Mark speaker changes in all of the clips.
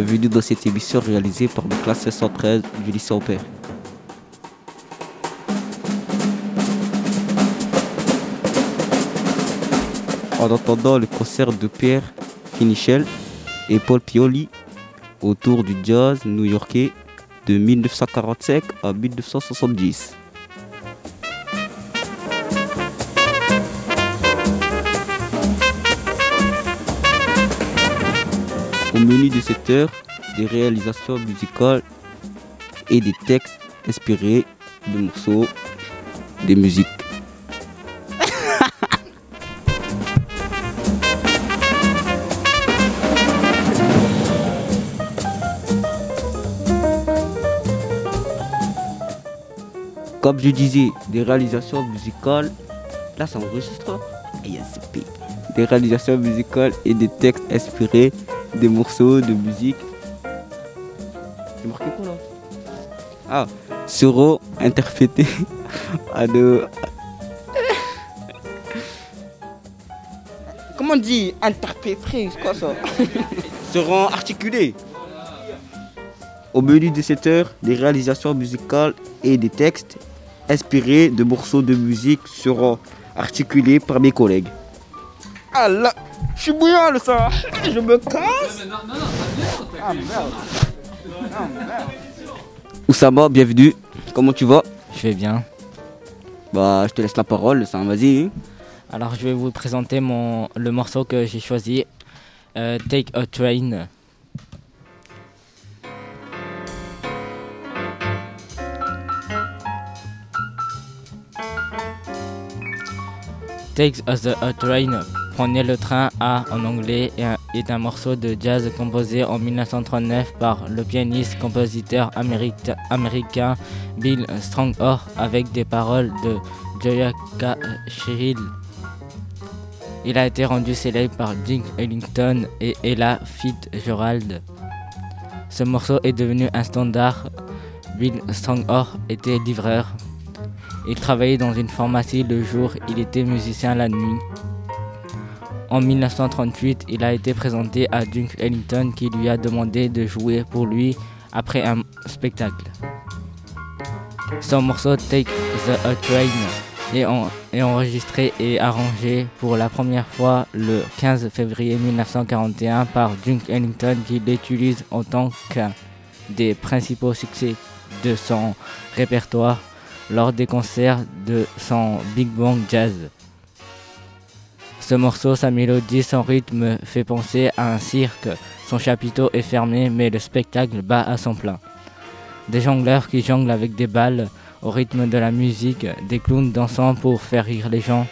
Speaker 1: Bienvenue dans cette émission réalisée par la classe 113 du lycée Ampère. En entendant le concert de Pierre Finichel et Paul Pioli autour du jazz new-yorkais de 1945 à 1970. Au menu de cette heure, des réalisations musicales et des textes inspirés de morceaux de musique. Comme je disais, des réalisations musicales. Là, ça enregistre. Des réalisations musicales et des textes inspirés des morceaux de musique. C'est marqué quoi là? Ah, seront interprétés à de. Comment on dit interprétés C'est quoi ça? Seront articulés. Au menu de cette heure, des réalisations musicales et des textes inspirés de morceaux de musique seront articulés par mes collègues. Ah là, je suis bouillant le sang. Je me casse. Ah merde. Ah merde. Oussama, bienvenue. Comment tu vas?
Speaker 2: Je vais bien.
Speaker 1: Bah, je te laisse la parole, ça, vas-y.
Speaker 2: Alors, je vais vous présenter mon, le morceau que j'ai choisi, euh, Take a Train. Take a, Train, Prenez le train à en anglais est un morceau de jazz composé en 1939 par le pianiste-compositeur américain Bill Strongor avec des paroles de Joya Cahill. Il a été rendu célèbre par Dick Ellington et Ella Fitzgerald. Ce morceau est devenu un standard. Bill Strongor était livreur. Il travaillait dans une pharmacie le jour, il était musicien la nuit. En 1938, il a été présenté à Duke Ellington qui lui a demandé de jouer pour lui après un spectacle. Son morceau Take the a Train est, enregistré et arrangé pour la première fois le 15 février 1941 par Duke Ellington qui l'utilise en tant qu'un des principaux succès de son répertoire lors des concerts de son Big Bang Jazz. Ce morceau, sa mélodie, son rythme fait penser à un cirque. Son chapiteau est fermé, mais le spectacle bat à son plein. Des jongleurs qui jonglent avec des balles au rythme de la musique, des clowns dansant pour faire rire les gens,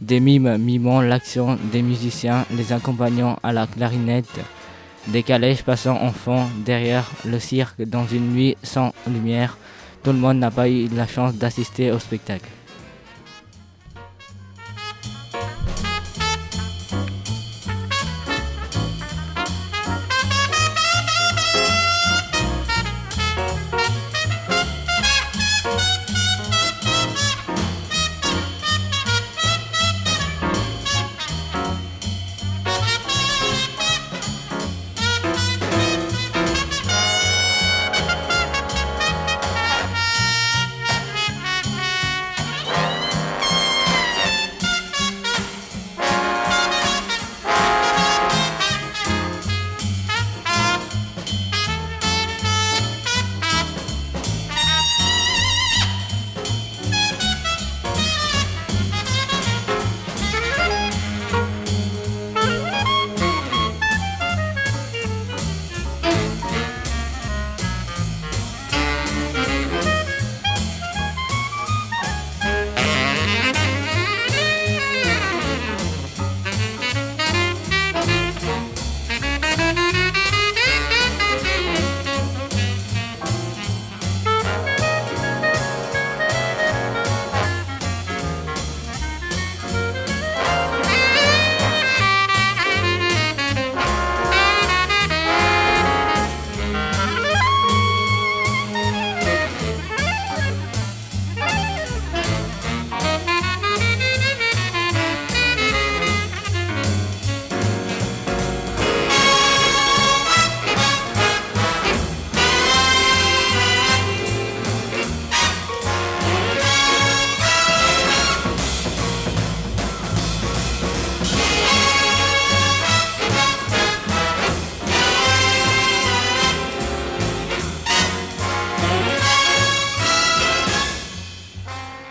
Speaker 2: des mimes mimant l'action des musiciens, les accompagnant à la clarinette, des calèches passant en fond derrière le cirque dans une nuit sans lumière. Tout le monde n'a pas eu la chance d'assister au spectacle.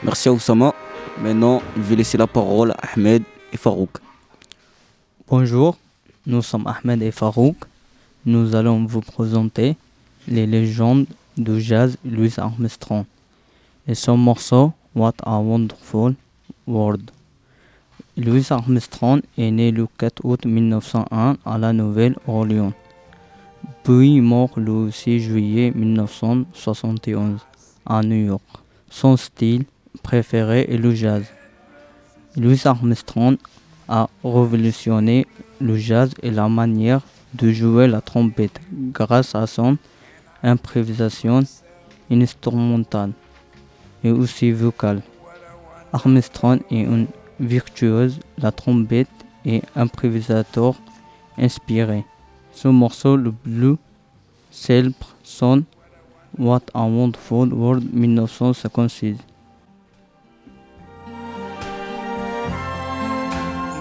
Speaker 1: Merci à Oussama. Maintenant, je vais laisser la parole à Ahmed et Farouk.
Speaker 3: Bonjour, nous sommes Ahmed et Farouk. Nous allons vous présenter les légendes du jazz Louis Armstrong et son morceau What a Wonderful World. Louis Armstrong est né le 4 août 1901 à la Nouvelle-Orléans, puis mort le 6 juillet 1971 à New York. Son style préféré est le jazz. Louis Armstrong a révolutionné le jazz et la manière de jouer la trompette grâce à son improvisation instrumentale et aussi vocale. Armstrong est un virtuose, la trompette et improvisateur inspiré. Ce morceau, le bleu, célèbre son What a Wonderful World 1956.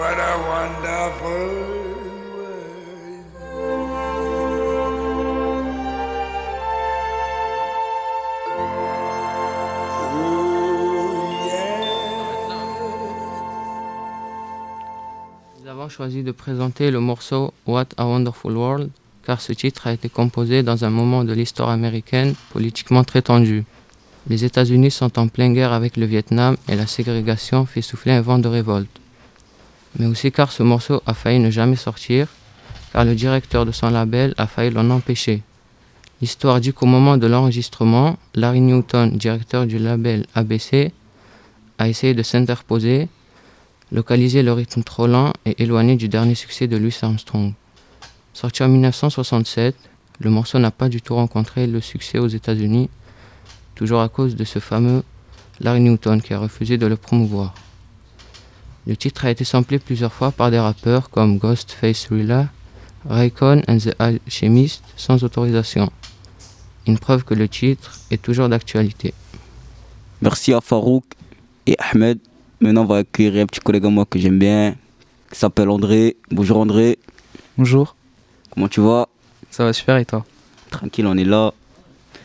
Speaker 4: what a wonderful
Speaker 5: choisi de présenter le morceau What a Wonderful World car ce titre a été composé dans un moment de l'histoire américaine politiquement très tendu. Les États-Unis sont en pleine guerre avec le Vietnam et la ségrégation fait souffler un vent de révolte. Mais aussi car ce morceau a failli ne jamais sortir car le directeur de son label a failli l'en empêcher. L'histoire dit qu'au moment de l'enregistrement, Larry Newton, directeur du label ABC, a essayé de s'interposer localiser le rythme trop lent et éloigné du dernier succès de Louis Armstrong. Sorti en 1967, le morceau n'a pas du tout rencontré le succès aux États-Unis, toujours à cause de ce fameux Larry Newton qui a refusé de le promouvoir. Le titre a été samplé plusieurs fois par des rappeurs comme Ghostface Rilla, Raycon and the Alchemist sans autorisation. Une preuve que le titre est toujours d'actualité.
Speaker 1: Merci à Farouk et Ahmed. Maintenant, on va accueillir un petit collègue à moi que j'aime bien, qui s'appelle André. Bonjour André,
Speaker 6: Bonjour,
Speaker 1: comment tu vas?
Speaker 6: Ça va super et toi?
Speaker 1: Tranquille, on est là.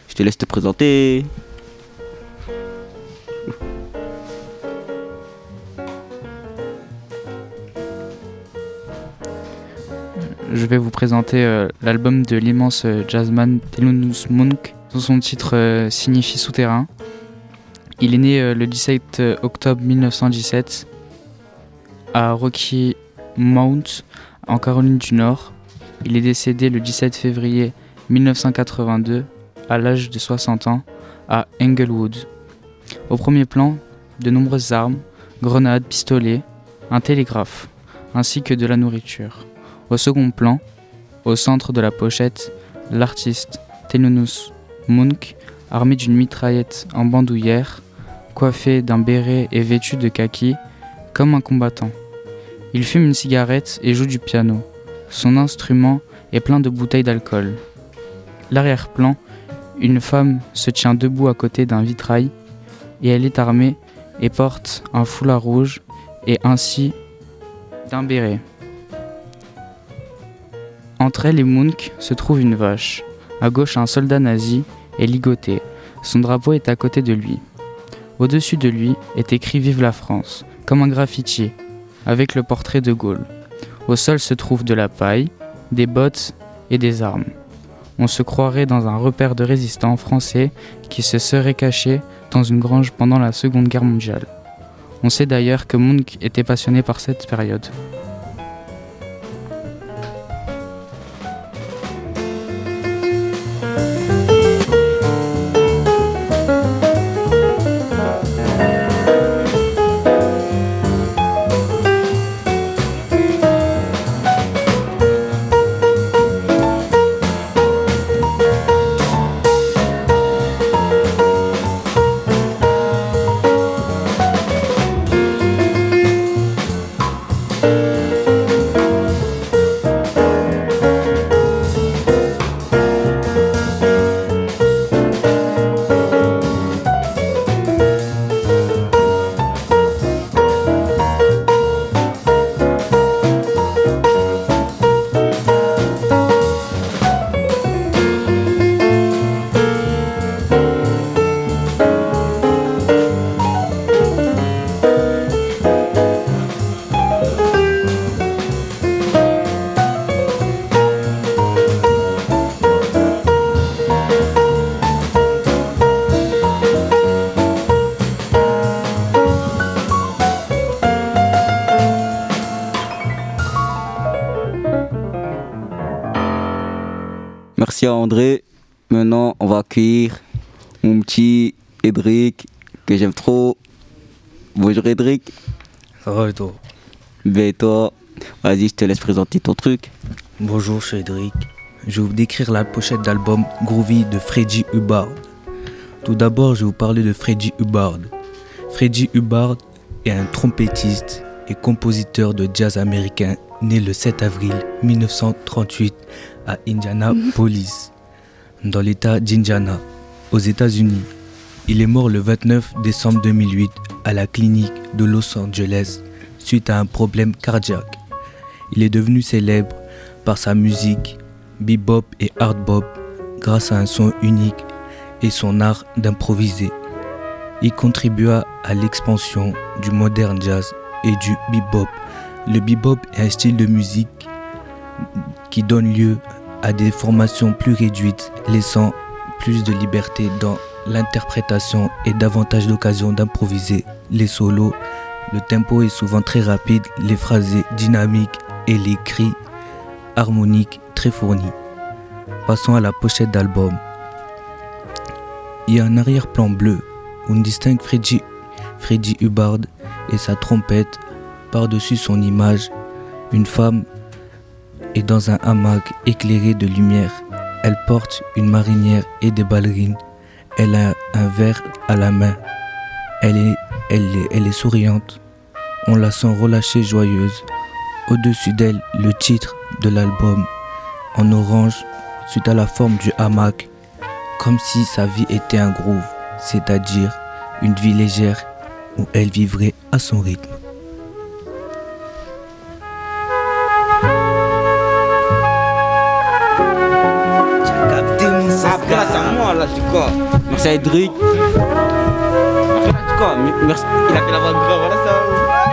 Speaker 1: Je te laisse te présenter.
Speaker 6: Je vais vous présenter euh, l'album de l'immense euh, jazzman Thelonious Monk, dont son titre euh, signifie souterrain. Il est né le 17 octobre 1917 à Rocky Mount, en Caroline du Nord. Il est décédé le 17 février 1982 à l'âge de 60 ans à Englewood. Au premier plan, de nombreuses armes, grenades, pistolets, un télégraphe, ainsi que de la nourriture. Au second plan, au centre de la pochette, l'artiste Thelonious Monk, armé d'une mitraillette en bandoulière, coiffé d'un béret et vêtu de kaki, comme un combattant. Il fume une cigarette et joue du piano. Son instrument est plein de bouteilles d'alcool. L'arrière-plan, une femme se tient debout à côté d'un vitrail et elle est armée et porte un foulard rouge et ainsi d'un béret. Entre elle et Munch se trouve une vache. À gauche, un soldat nazi est ligoté. Son drapeau est à côté de lui. Au-dessus de lui est écrit Vive la France, comme un graffiti, avec le portrait de Gaulle. Au sol se trouve de la paille, des bottes et des armes. On se croirait dans un repère de résistants français qui se seraient cachés dans une grange pendant la Seconde Guerre mondiale. On sait d'ailleurs que Munch était passionné par cette période.
Speaker 1: Merci à André. Maintenant, on va accueillir mon petit Edric, que j'aime trop. Bonjour Edric.
Speaker 7: Ça va et toi?
Speaker 1: Ben toi, vas-y, je te laisse présenter ton truc.
Speaker 7: Bonjour, je suis Cédric. Je vais vous décrire la pochette d'album Groovy de Freddy Hubbard. Tout d'abord, je vais vous parler de Freddy Hubbard. Freddy Hubbard est un trompettiste et compositeur de jazz américain né le 7 avril 1938 à Indianapolis, dans l'État d'Indiana, aux États-Unis. Il est mort le 29 décembre 2008 à la clinique de Los Angeles suite à un problème cardiaque. Il est devenu célèbre par sa musique bebop et hard bop grâce à un son unique et son art d'improviser. Il contribua à l'expansion du modern jazz et du bebop. Le bebop est un style de musique qui donne lieu à des formations plus réduites, laissant plus de liberté dans l'interprétation et davantage d'occasions d'improviser les solos. Le tempo est souvent très rapide, les phrasés dynamiques et les cris harmoniques très fournis. Passons à la pochette d'album. Il y a un arrière-plan bleu on distingue Freddy, Freddy Hubbard et sa trompette. Par-dessus son image, une femme est dans un hamac éclairé de lumière. Elle porte une marinière et des ballerines. Elle a un verre à la main. Elle est, elle est, elle est souriante. On la sent relâchée, joyeuse. Au-dessus d'elle, le titre de l'album en orange suite à la forme du hamac, comme si sa vie était un groove, c'est-à-dire une vie légère où elle vivrait à son rythme.
Speaker 1: Quoi Merci à Edric. Je dis quoi Merci. Il a fait la voix grave, voilà ça.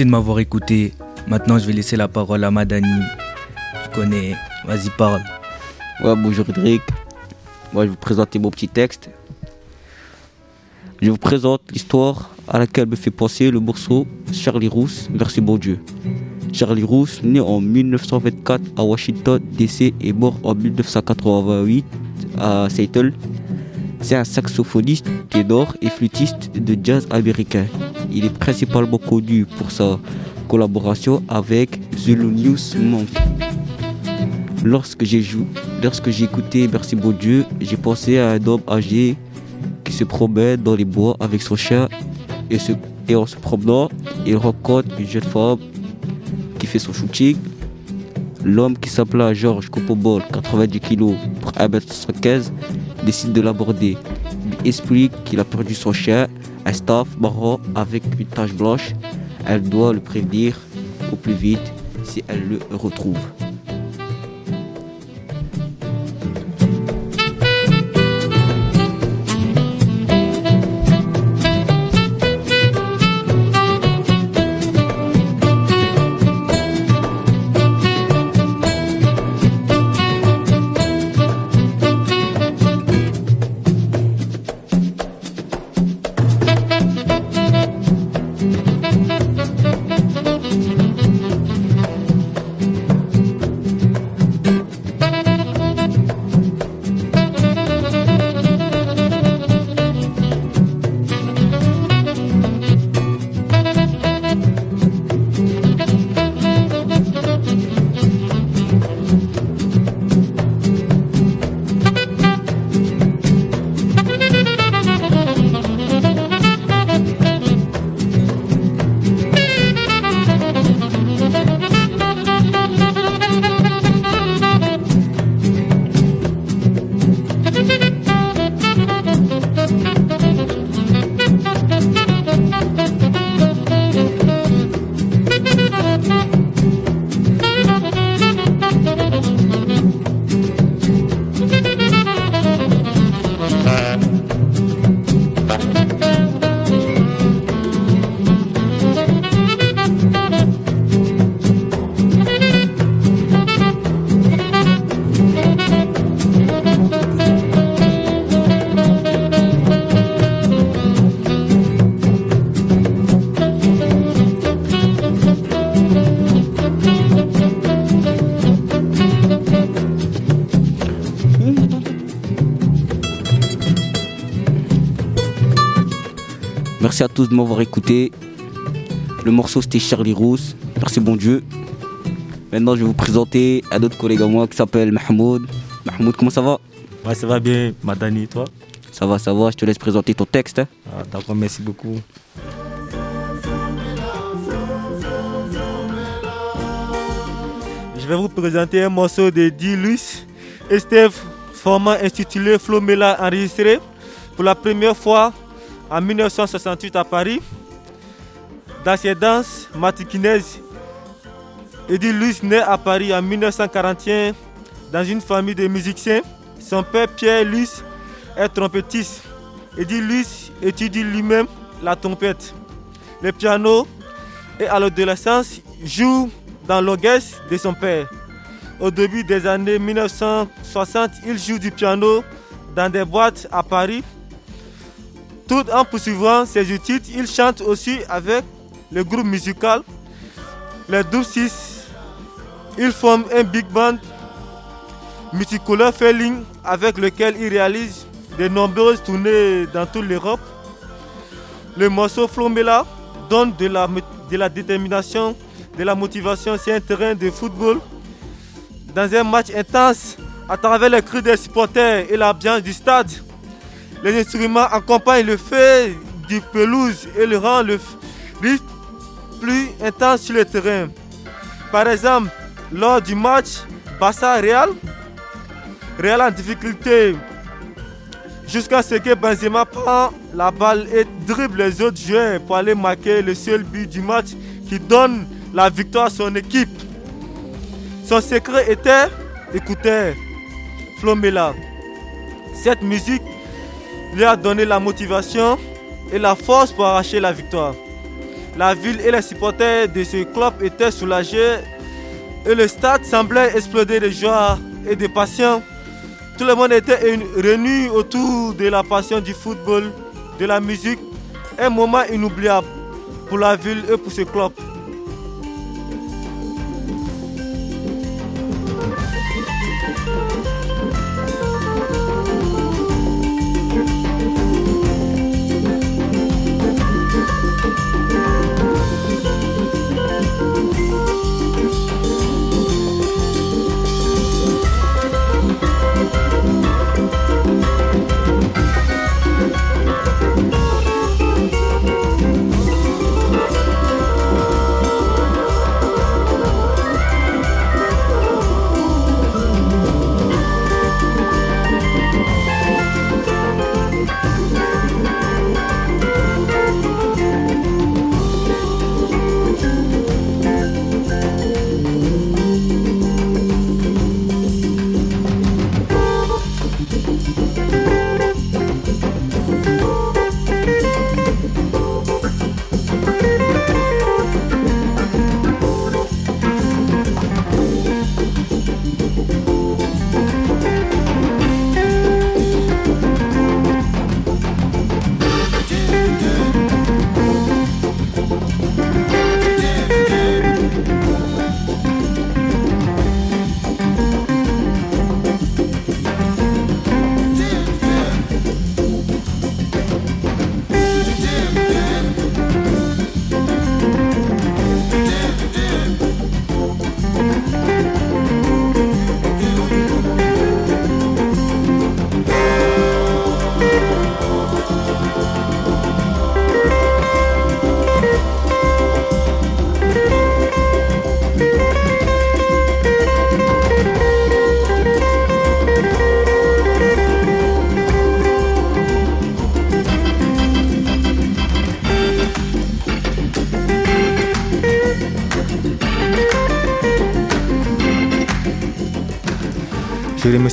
Speaker 7: Merci de m'avoir écouté. Maintenant, je vais laisser la parole à Madani. Je connais. Vas-y, parle.
Speaker 1: Ouais, bonjour Cédric. Moi, je vais vous présenter mon petit texte. Je vous présente l'histoire à laquelle me fait penser le morceau Charlie Rousse, Merci bon Dieu. Charlie Rousse, né en 1924 à Washington, DC et mort en 1988 à Seattle, c'est un saxophoniste, ténor et flûtiste de jazz américain. Il est principalement connu pour sa collaboration avec Zulu News Monk. Lorsque j'ai jou- lorsque écouté Merci bon Dieu, j'ai pensé à un homme âgé qui se promène dans les bois avec son chien et, en se promenant, il rencontre une jeune femme qui fait son shooting. L'homme qui s'appelait Georges Copobol, 90 kg pour 1m75, décide de l'aborder. Il explique qu'il a perdu son chien, un staff marron avec une tache blanche. Elle doit le prévenir au plus vite si elle le retrouve. Merci à tous de m'avoir écouté. Le morceau c'était Charlie Rousse. Merci bon Dieu. Maintenant je vais vous présenter un autre collègue à moi qui s'appelle Mahmoud. Mahmoud, comment ça va?
Speaker 8: Ouais, ça va bien, Madani, toi?
Speaker 1: Ça va, ça va, je te laisse présenter ton texte. hein.
Speaker 8: Ah, D'accord, merci beaucoup. Je vais vous présenter un morceau de Dilus et Steve, format intitulé Flomela enregistré pour la première fois en 1968 à Paris. Dans ses danses matikinaises, Eddie Luce naît à Paris en 1941 dans une famille de musiciens. Son père Pierre Luce est trompettiste. Eddie Luce étudie lui-même la trompette, le piano et à l'adolescence joue dans l'orchestre de son père. Au début des années 1960, il joue du piano dans des boîtes à Paris. Tout en poursuivant ses études, il chante aussi avec le groupe musical Les Douze Six. Il forme un big band multicolore Felling avec lequel il réalise de nombreuses tournées dans toute l'Europe. Le morceau Flombela donne de la, de la détermination, de la motivation sur un terrain de football. Dans un match intense, à travers les cris des supporters et l'ambiance du stade, les instruments accompagnent le feu du pelouse et le rend le plus intense sur le terrain. Par exemple, lors du match Barça-Real, Real en difficulté jusqu'à ce que Benzema prend la balle et dribble les autres joueurs pour aller marquer le seul but du match qui donne la victoire à son équipe. Son secret était écouter Flomela. Cette musique lui a donné la motivation et la force pour arracher la victoire. La ville et les supporters de ce club étaient soulagés et le stade semblait exploder de joie et de passion. Tout le monde était réuni autour de la passion du football, de la musique, un moment inoubliable pour la ville et pour ce club.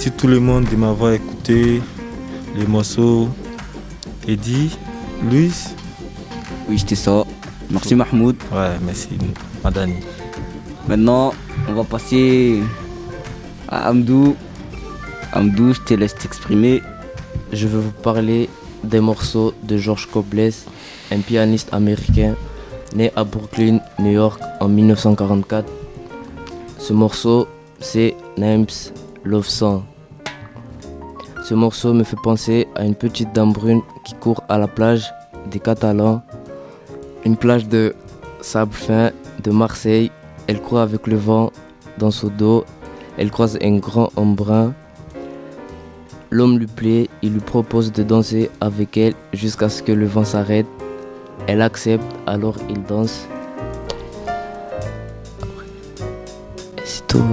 Speaker 8: Remercie tout le monde de m'avoir écouté. Les morceaux Eddie, Louis.
Speaker 1: Oui, c'était ça. Merci Mahmoud.
Speaker 8: Ouais, merci Madani.
Speaker 1: Maintenant, on va passer à Amdou. Amdou, je te laisse t'exprimer.
Speaker 9: Je vais vous parler des morceaux de George Cobles, un pianiste américain né à Brooklyn, New York en 1944. Ce morceau, c'est Names Love Song. Ce morceau me fait penser à une petite dame brune qui court à la plage des Catalans, une plage de sable fin de Marseille. Elle court avec le vent dans son dos. Elle croise un grand homme brun. L'homme lui plaît, il lui propose de danser avec elle jusqu'à ce que le vent s'arrête. Elle accepte, alors il danse. C'est tout.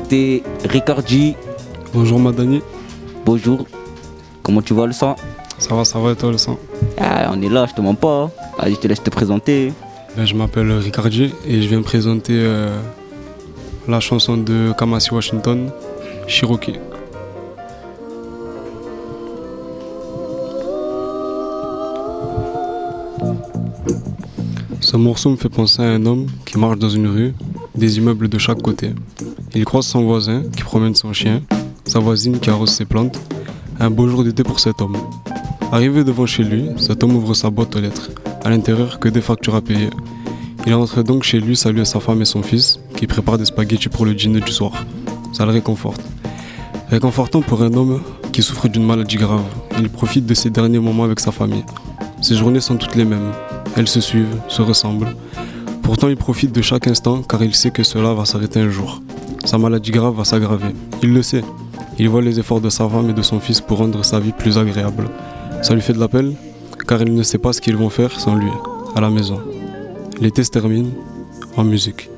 Speaker 1: Présenter Ricardi.
Speaker 10: Bonjour Madani.
Speaker 1: Bonjour. Comment tu vas le sang?
Speaker 10: Ça va, ça va et toi le sang?
Speaker 1: Ah, On est là, je te mens pas. Allez, je te laisse te présenter.
Speaker 10: Ben, Je m'appelle Ricardi et je viens présenter euh, la chanson de Kamasi Washington, Cherokee. Ce morceau me fait penser à un homme qui marche dans une rue, des immeubles de chaque côté. Il croise son voisin qui promène son chien, sa voisine qui arrose ses plantes. Un beau jour d'été pour cet homme. Arrivé devant chez lui, cet homme ouvre sa boîte aux lettres. À l'intérieur, que des factures à payer. Il entre donc chez lui saluer sa femme et son fils, qui préparent des spaghettis pour le dîner du soir. Ça le réconforte. Réconfortant pour un homme qui souffre d'une maladie grave. Il profite de ses derniers moments avec sa famille. Ses journées sont toutes les mêmes. Elles se suivent, se ressemblent. Pourtant, il profite de chaque instant car il sait que cela va s'arrêter un jour. Sa maladie grave va s'aggraver. Il le sait. Il voit les efforts de sa femme et de son fils pour rendre sa vie plus agréable. Ça lui fait de la peine car il ne sait pas ce qu'ils vont faire sans lui, à la maison. L'été se termine en musique.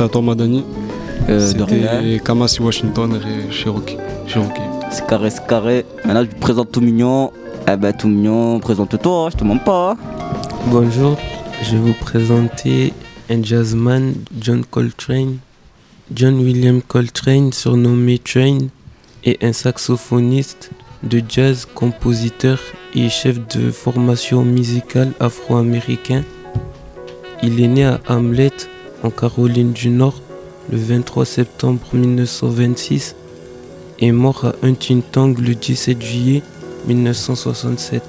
Speaker 10: À toi Madani.
Speaker 1: Euh.
Speaker 10: C'était Kamasi Washington et Cherokee. Cherokee.
Speaker 1: C'est carré, c'est carré. Maintenant, je te présente tout mignon. Eh ben, tout mignon, présente-toi, je te mens pas.
Speaker 11: Bonjour, je vais vous présenter un jazzman, John Coltrane. John William Coltrane, surnommé Train, est un saxophoniste de jazz, compositeur et chef de formation musicale afro-américain. Il est né à Hamlet, en Caroline du Nord, le 23 septembre 1926 et mort à Huntington le 17 juillet 1967.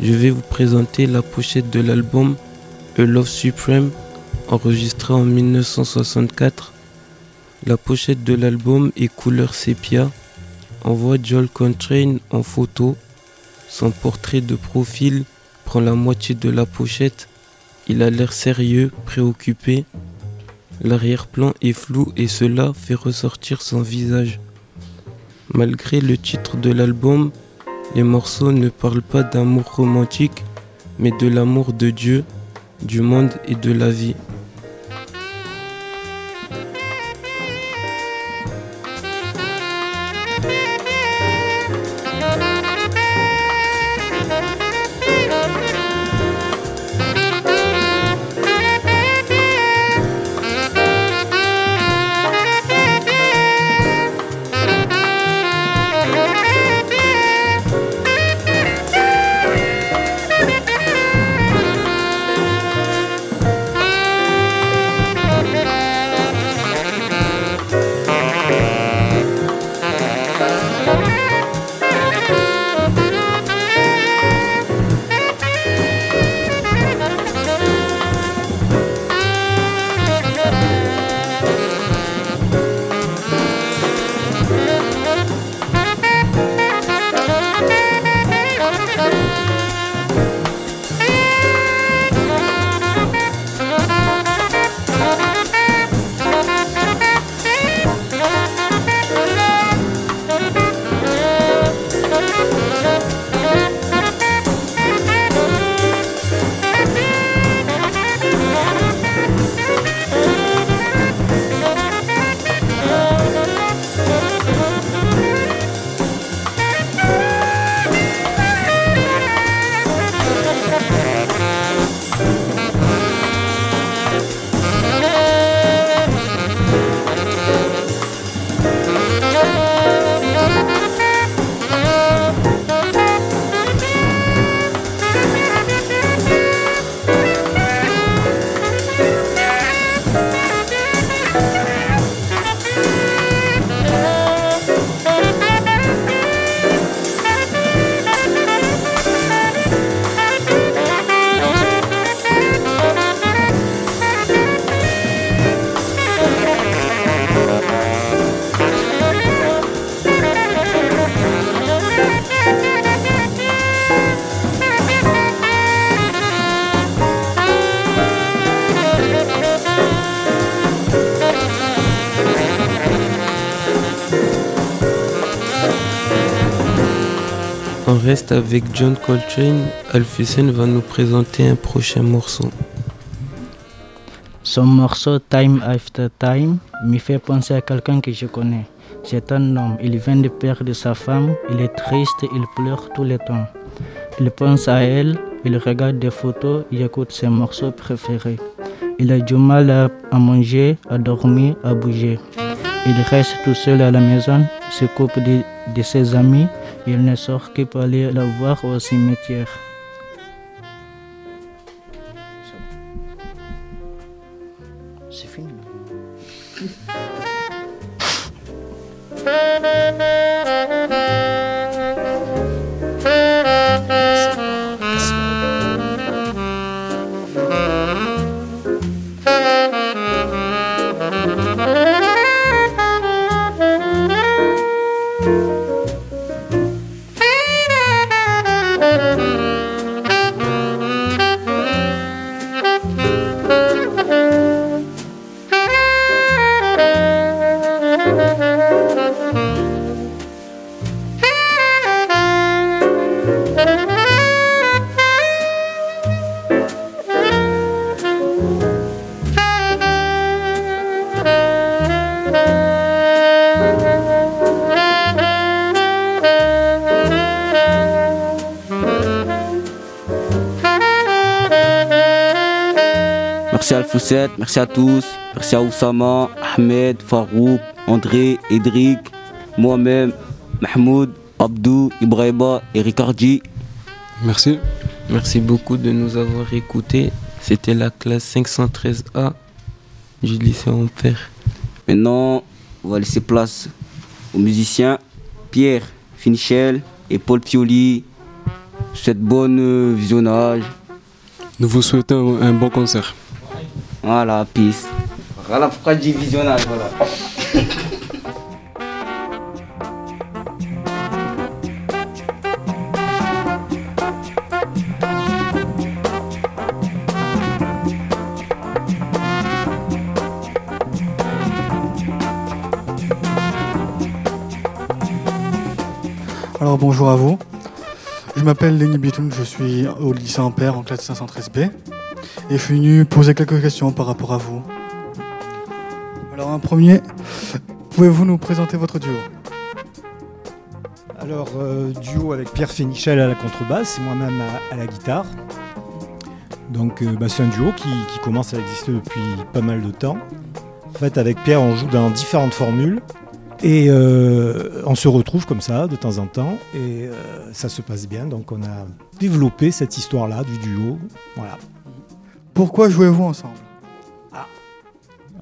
Speaker 11: Je vais vous présenter la pochette de l'album A Love Supreme, enregistré en 1964. La pochette de l'album est couleur sépia. On voit Joel Coltrane en photo. Son portrait de profil prend la moitié de la pochette. Il a l'air sérieux, préoccupé. L'arrière-plan est flou et cela fait ressortir son visage. Malgré le titre de l'album, les morceaux ne parlent pas d'amour romantique, mais de l'amour de Dieu, du monde et de la vie. Reste avec John Coltrane. Alphecen va nous présenter un prochain morceau.
Speaker 12: Son morceau Time After Time me fait penser à quelqu'un que je connais. C'est un homme, il vient de perdre sa femme, il est triste, il pleure tout le temps. Il pense à elle, il regarde des photos, il écoute ses morceaux préférés. Il a du mal à, manger, à dormir, à bouger. Il reste tout seul à la maison, se coupe de ses amis, il ne sort que pour aller la voir au cimetière.
Speaker 1: merci à tous. Merci à Oussama, Ahmed, Farouk, André, Edric, moi-même, Mahmoud, Abdou, Ibrahima et Ricardi.
Speaker 10: Merci.
Speaker 11: Merci beaucoup de nous avoir écoutés. C'était la classe 513A du lycée Ampère.
Speaker 1: Maintenant, on va laisser place aux musiciens Pierre Finichel et Paul Pioli. Cette bonne euh, visionnage.
Speaker 10: Nous vous souhaitons un bon concert.
Speaker 1: Voilà, peace. Voilà pourquoi j'ai visionnage, voilà.
Speaker 13: Alors bonjour à vous. Je m'appelle Lenny Bitoun, je suis au lycée Ampère en classe 513B. Et je suis venu poser quelques questions par rapport à vous. Alors, un premier, pouvez-vous nous présenter votre duo?
Speaker 14: Alors, euh, duo avec Pierre Fénichel à la contrebasse et moi-même à, la guitare. Donc, euh, bah, c'est un duo qui, commence à exister depuis pas mal de temps. En fait, avec Pierre, on joue dans différentes formules. Et euh, on se retrouve comme ça de temps en temps et ça se passe bien. Donc on a développé cette histoire-là du duo. Voilà.
Speaker 13: Pourquoi jouez-vous ensemble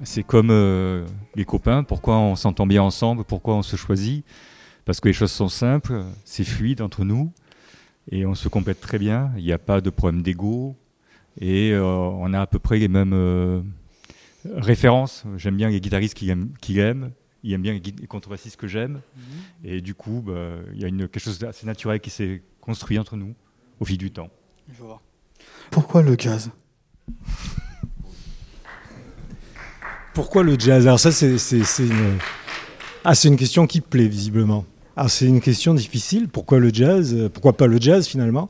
Speaker 15: C'est comme euh, les copains, pourquoi on s'entend bien ensemble, pourquoi on se choisit? Parce que les choses sont simples, c'est fluide entre nous, et on se complète très bien, il n'y a pas de problème d'ego, et euh, on a à peu près les mêmes euh, références. J'aime bien les guitaristes qu'il aime, aime, il aime bien les, contrebassistes que j'aime, et du coup, bah, il y a une, quelque chose d'assez naturel qui s'est construit entre nous au fil du temps.
Speaker 13: Je vois. Pourquoi le jazz?
Speaker 14: Pourquoi le jazz? Alors ça, c'est une... Ah, une question qui plaît visiblement. Alors c'est une question difficile. Pourquoi le jazz? Pourquoi pas le jazz finalement?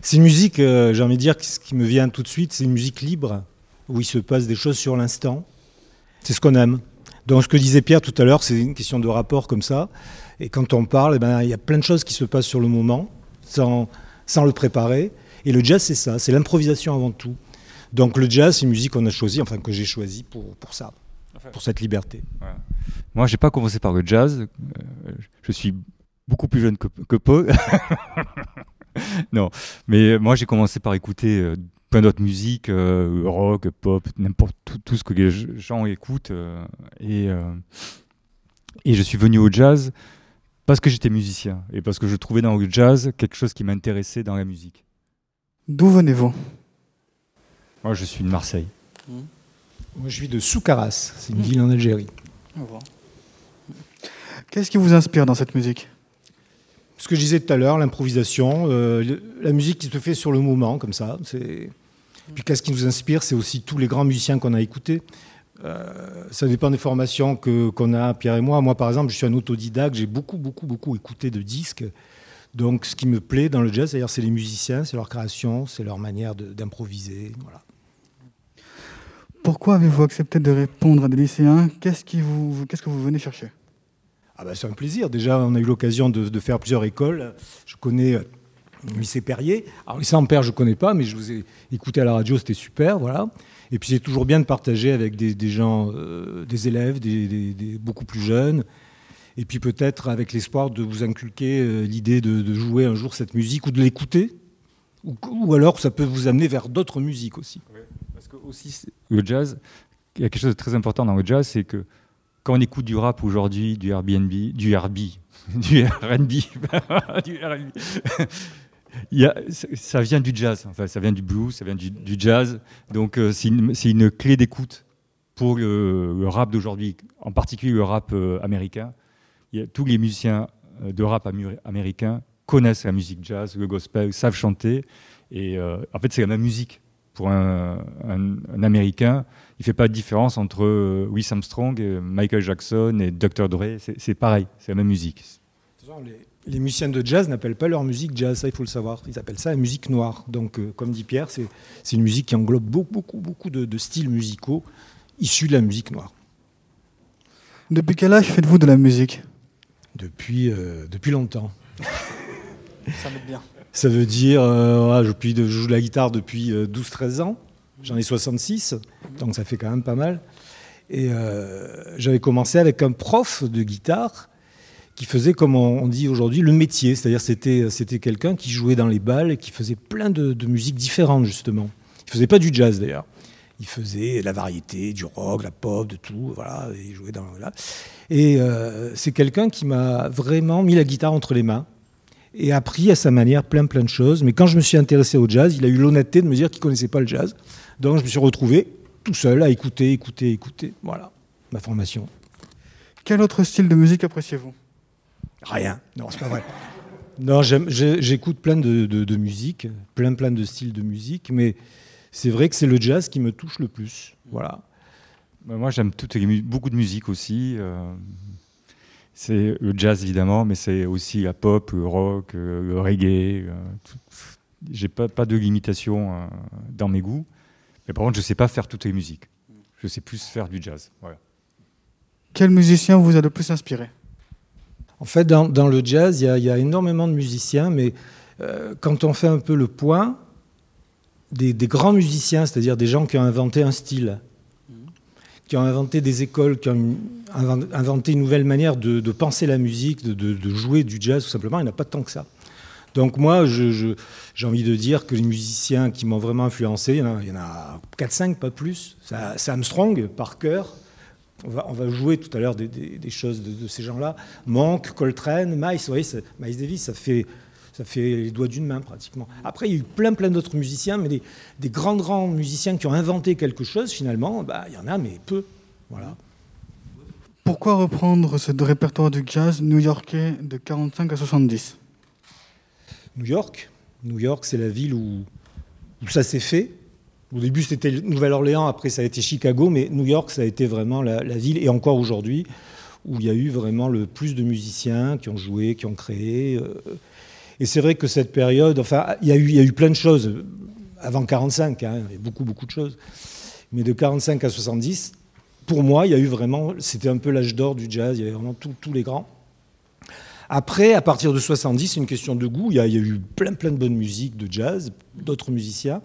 Speaker 14: C'est une musique, euh, j'ai envie de dire, ce qui me vient tout de suite, c'est une musique libre, où il se passe des choses sur l'instant. C'est ce qu'on aime. Donc ce que disait Pierre tout à l'heure, c'est une question de rapport comme ça. Et quand on parle, eh ben, il y a plein de choses qui se passent sur le moment, sans, sans le préparer. Et le jazz, c'est ça, c'est l'improvisation avant tout. Donc le jazz, c'est une musique qu'on a choisie, enfin que j'ai choisie pour, pour ça, pour cette liberté.
Speaker 15: Voilà. Moi, j'ai pas commencé par le jazz. euh, je suis beaucoup plus jeune que, que Paul. non, mais moi, j'ai commencé par écouter euh, plein d'autres musiques, euh, rock, pop, n'importe tout, tout ce que les gens écoutent. euh, et, euh, et je suis venu au jazz parce que j'étais musicien et parce que je trouvais dans le jazz quelque chose qui m'intéressait dans la musique.
Speaker 13: D'où venez-vous
Speaker 15: Moi, je suis de Marseille.
Speaker 14: Moi, je suis de Soukaras, c'est une ville en Algérie.
Speaker 13: Qu'est-ce qui vous inspire dans cette musique?
Speaker 14: Ce que je disais tout à l'heure, l'improvisation, euh, la musique qui se fait sur le moment, comme ça. c'est- Puis qu'est-ce qui nous inspire C'est aussi tous les grands musiciens qu'on a écoutés. Euh, ça dépend des formations que, qu'on a, Pierre et moi. Moi, par exemple, je suis un autodidacte, j'ai beaucoup, beaucoup, beaucoup écouté de disques. Donc, ce qui me plaît dans le jazz, d'ailleurs, c'est les musiciens, c'est leur création, c'est leur manière d'improviser. Voilà.
Speaker 13: Pourquoi avez-vous accepté de répondre à des lycéens? Qu'est-ce que vous venez chercher?
Speaker 14: Ah bah, c'est un plaisir. Déjà, on a eu l'occasion de, de faire plusieurs écoles. Je connais euh, le lycée Perrier. Alors, lycée Ampère, je ne connais pas, mais je vous ai écouté à la radio, c'était super. Voilà. Et puis, c'est toujours bien de partager avec des, des gens, euh, des élèves, des, des- des beaucoup plus jeunes. Et puis, peut-être avec l'espoir de vous inculquer euh, l'idée de, jouer un jour cette musique ou de l'écouter. Ou, alors, ça peut vous amener vers d'autres musiques aussi.
Speaker 15: Parce que aussi, le jazz, il y a quelque chose de très important dans le jazz, c'est que quand on écoute du rap aujourd'hui, du RB, du R&B, du R&B, ça- vient du jazz, enfin ça vient du blues, ça vient du, jazz, donc euh, c'est une, clé d'écoute pour le, le rap d'aujourd'hui, en particulier le rap euh, américain. Il y a, tous les musiciens euh, de rap américain connaissent la musique jazz, le gospel, savent chanter, et euh, en fait c'est la même musique pour un, un- un Américain, il fait pas de différence entre euh, Louis Armstrong, et Michael Jackson et Dr. Dre. C'est pareil, c'est la même musique.
Speaker 14: Les, les musiciens de jazz n'appellent pas leur musique jazz, ça il faut le savoir. Ils appellent ça la musique noire. Donc, euh, comme dit Pierre, c'est c'est une musique qui englobe beaucoup, beaucoup, beaucoup de, de styles musicaux issus de la musique noire.
Speaker 13: Depuis quel âge faites-vous de la musique?
Speaker 14: Depuis, euh, depuis longtemps.
Speaker 13: Ça m'aide bien.
Speaker 14: Ça veut dire, euh, je, joue de la guitare depuis euh, 12-13 ans. J'en ai 66, donc ça fait quand même pas mal. Et euh, j'avais commencé avec un prof de guitare qui faisait, comme on on dit aujourd'hui, le métier. C'est-à-dire c'était c'était quelqu'un qui jouait dans les balles et qui faisait plein de, de musiques différentes, justement. Il faisait pas du jazz, d'ailleurs. Il faisait la variété, du rock, la pop, de tout. Voilà, il jouait dans... Voilà. Et euh, c'est quelqu'un qui m'a vraiment mis la guitare entre les mains et appris à sa manière plein plein de choses. Mais quand je me suis intéressé au jazz, il a eu l'honnêteté de me dire qu'il connaissait pas le jazz. Donc je me suis retrouvé tout seul à écouter, écouter, écouter. Voilà, ma formation.
Speaker 13: Quel autre style de musique appréciez-vous?
Speaker 14: Rien. Non, c'est pas vrai. Non, j'écoute plein de, de, de musique, plein plein de styles de musique, mais c'est vrai que c'est le jazz qui me touche le plus. Voilà.
Speaker 15: Bah, Moi, j'aime toutes les mu- beaucoup de musique aussi. euh, C'est le jazz évidemment, mais c'est aussi la pop, le rock, euh, le reggae. euh. J'ai pas, pas de limitation euh, dans mes goûts. Mais par contre, je sais pas faire toutes les musiques. Je sais plus faire du jazz. Voilà.
Speaker 13: Quel musicien vous a le plus inspiré?
Speaker 14: En fait, dans, dans le jazz, il y, a- il y a énormément de musiciens, mais euh, quand on fait un peu le point, des, grands musiciens, c'est-à-dire des gens qui ont inventé un style, qui ont inventé des écoles, qui ont inventé une nouvelle manière de, penser la musique, de, jouer du jazz, tout simplement, il n'y en a pas tant que ça. Donc moi, j'ai envie de dire que les musiciens qui m'ont vraiment influencé, il y en a, a 4-5, pas plus. C'est c'est Armstrong, Parker, on va, jouer tout à l'heure des, choses de, ces gens-là. Monk, Coltrane, Miles, vous voyez, Miles Davis, ça fait, ça fait les doigts d'une main pratiquement. Après, il y a eu plein, plein d'autres musiciens, mais des, des grands, grands musiciens qui ont inventé quelque chose, finalement, bah, il y en a, mais peu. Voilà.
Speaker 13: Pourquoi reprendre ce répertoire du jazz new-yorkais de 45 à 70
Speaker 14: New York, New York, c'est la ville où, où ça s'est fait. Au début, c'était Nouvelle-Orléans, après, ça a été Chicago, mais New York, ça a été vraiment la, la ville, et encore aujourd'hui, où il y a eu vraiment le plus de musiciens qui ont joué, qui ont créé. euh, et c'est vrai que cette période, enfin, il y a eu, y a eu plein de choses avant 45, hein, il y beaucoup, beaucoup de choses. Mais de 45 à 70, pour moi, il y a eu vraiment, c'était un peu l'âge d'or du jazz, il y avait vraiment tous- les grands. Après, à partir de 70, c'est une question de goût. Il y, a, il y a eu plein, plein de bonnes musiques de jazz, d'autres musiciens.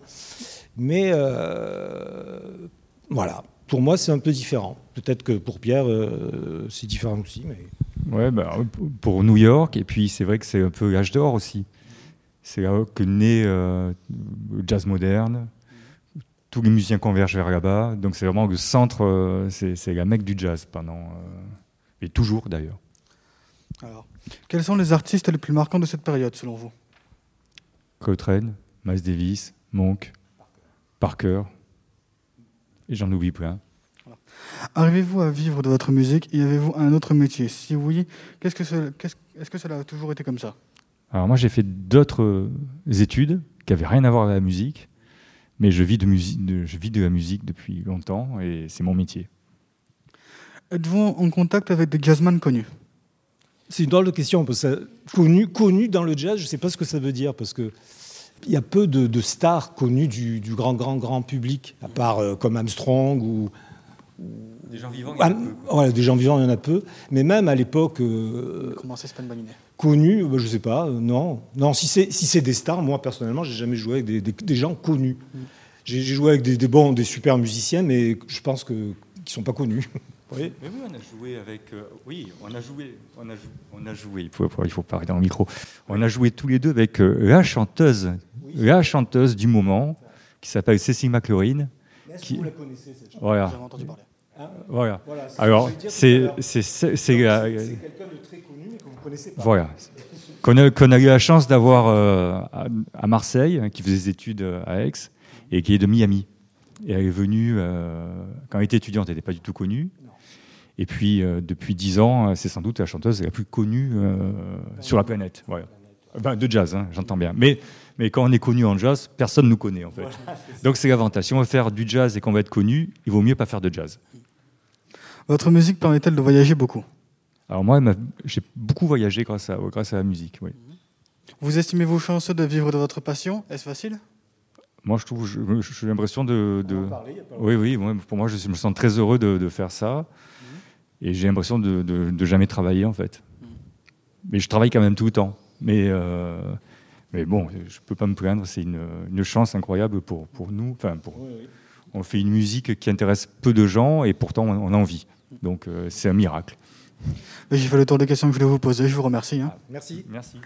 Speaker 14: Mais euh, voilà, pour moi, c'est un peu différent. Peut-être que pour Pierre, euh, c'est différent aussi. Mais...
Speaker 15: Ouais, bah, pour New York, et puis c'est vrai que c'est un peu l'âge d'or aussi. C'est là que naît euh, le jazz moderne. Tous les musiciens convergent vers là-bas. Donc c'est vraiment le centre, euh, c'est la mecque du jazz pendant. euh, et toujours d'ailleurs.
Speaker 13: Alors, quels sont les artistes les plus marquants de cette période, selon vous?
Speaker 15: Coltrane, Miles Davis, Monk, Parker. Et j'en oublie plein.
Speaker 13: Arrivez-vous à vivre de votre musique et avez-vous un autre métier? Si oui, qu'est-ce que ce- qu'est-ce- est-ce que cela a toujours été comme ça?
Speaker 15: Alors moi j'ai fait d'autres euh, études qui n'avaient rien à voir avec la musique, mais je vis de, musique, de- je vis de la musique depuis longtemps et c'est mon métier.
Speaker 13: Êtes-vous en contact avec des jazzman connus?
Speaker 14: C'est une drôle de question. Parce que connu, connu dans le jazz, je ne sais pas ce que ça veut dire. Parce que il y a peu de, de stars connues du, du grand, grand, grand public, à part euh, comme Armstrong ou.
Speaker 15: Des gens vivants,
Speaker 14: Ah, voilà, des gens vivants, il y en a peu. Mais même à l'époque. euh,
Speaker 13: Commencez, c'est pas une bonne idée.
Speaker 14: Connus, bah, je sais pas, euh, non. Non, si c'est si c'est des stars, moi personnellement, j'ai jamais joué avec des, des- des gens connus. J'ai j'ai joué avec des, des bons, des super musiciens, mais je pense que qui sont pas connus. Voyez?
Speaker 15: Mais oui, on a joué avec. euh, oui, on a joué. On a, jou- on a joué. Il faut, il faut parler dans le micro. On a joué tous les deux avec euh, la chanteuse, la chanteuse du moment, qui s'appelle Cécile McLaurin.
Speaker 14: Est-ce
Speaker 15: qui-
Speaker 14: que vous la connaissez, cette chanteuse
Speaker 15: Voilà.
Speaker 14: Entendu parler. Hein
Speaker 15: Voilà.
Speaker 14: Voilà,
Speaker 15: Alors, c'est
Speaker 14: quelqu'un de très connu, mais que vous connaissez pas.
Speaker 15: Voilà. Qu'on a, eu la chance d'avoir euh, à, à Marseille, hein, qui faisait des études euh, à Aix, et qui est de Miami. Et elle est venue, euh, quand elle était étudiante, elle n'était pas du tout connue. Et puis, euh, depuis dix ans, c'est sans doute la chanteuse la plus connue sur la planète. Voilà. De jazz, hein, j'entends bien. Mais, mais quand on est connu en jazz, personne ne nous connaît, en fait. Donc c'est l'avantage. Si on veut faire du jazz et qu'on va être connu, il vaut mieux pas faire de jazz.
Speaker 13: Votre musique permet-elle de voyager beaucoup?
Speaker 15: Alors moi, j'ai beaucoup voyagé grâce à, grâce à la musique. Oui.
Speaker 13: Vous estimez-vous chanceux de vivre de votre passion? Est-ce facile?
Speaker 15: Moi, je trouve, j'ai l'impression de, de- oui, oui, moi, pour moi, je me sens très heureux de, de faire ça, et j'ai l'impression de, de- de jamais travailler en fait. Mais je travaille quand même tout le temps. Mais, euh, mais bon, je peux pas me plaindre. C'est une, une chance incroyable pour, pour nous. Enfin, pour, on fait une musique qui intéresse peu de gens, et pourtant on, on a envie. Donc euh, c'est un miracle.
Speaker 13: J'ai fait le tour des questions que je voulais vous poser. Je vous remercie. hein.
Speaker 14: Merci.
Speaker 15: Merci.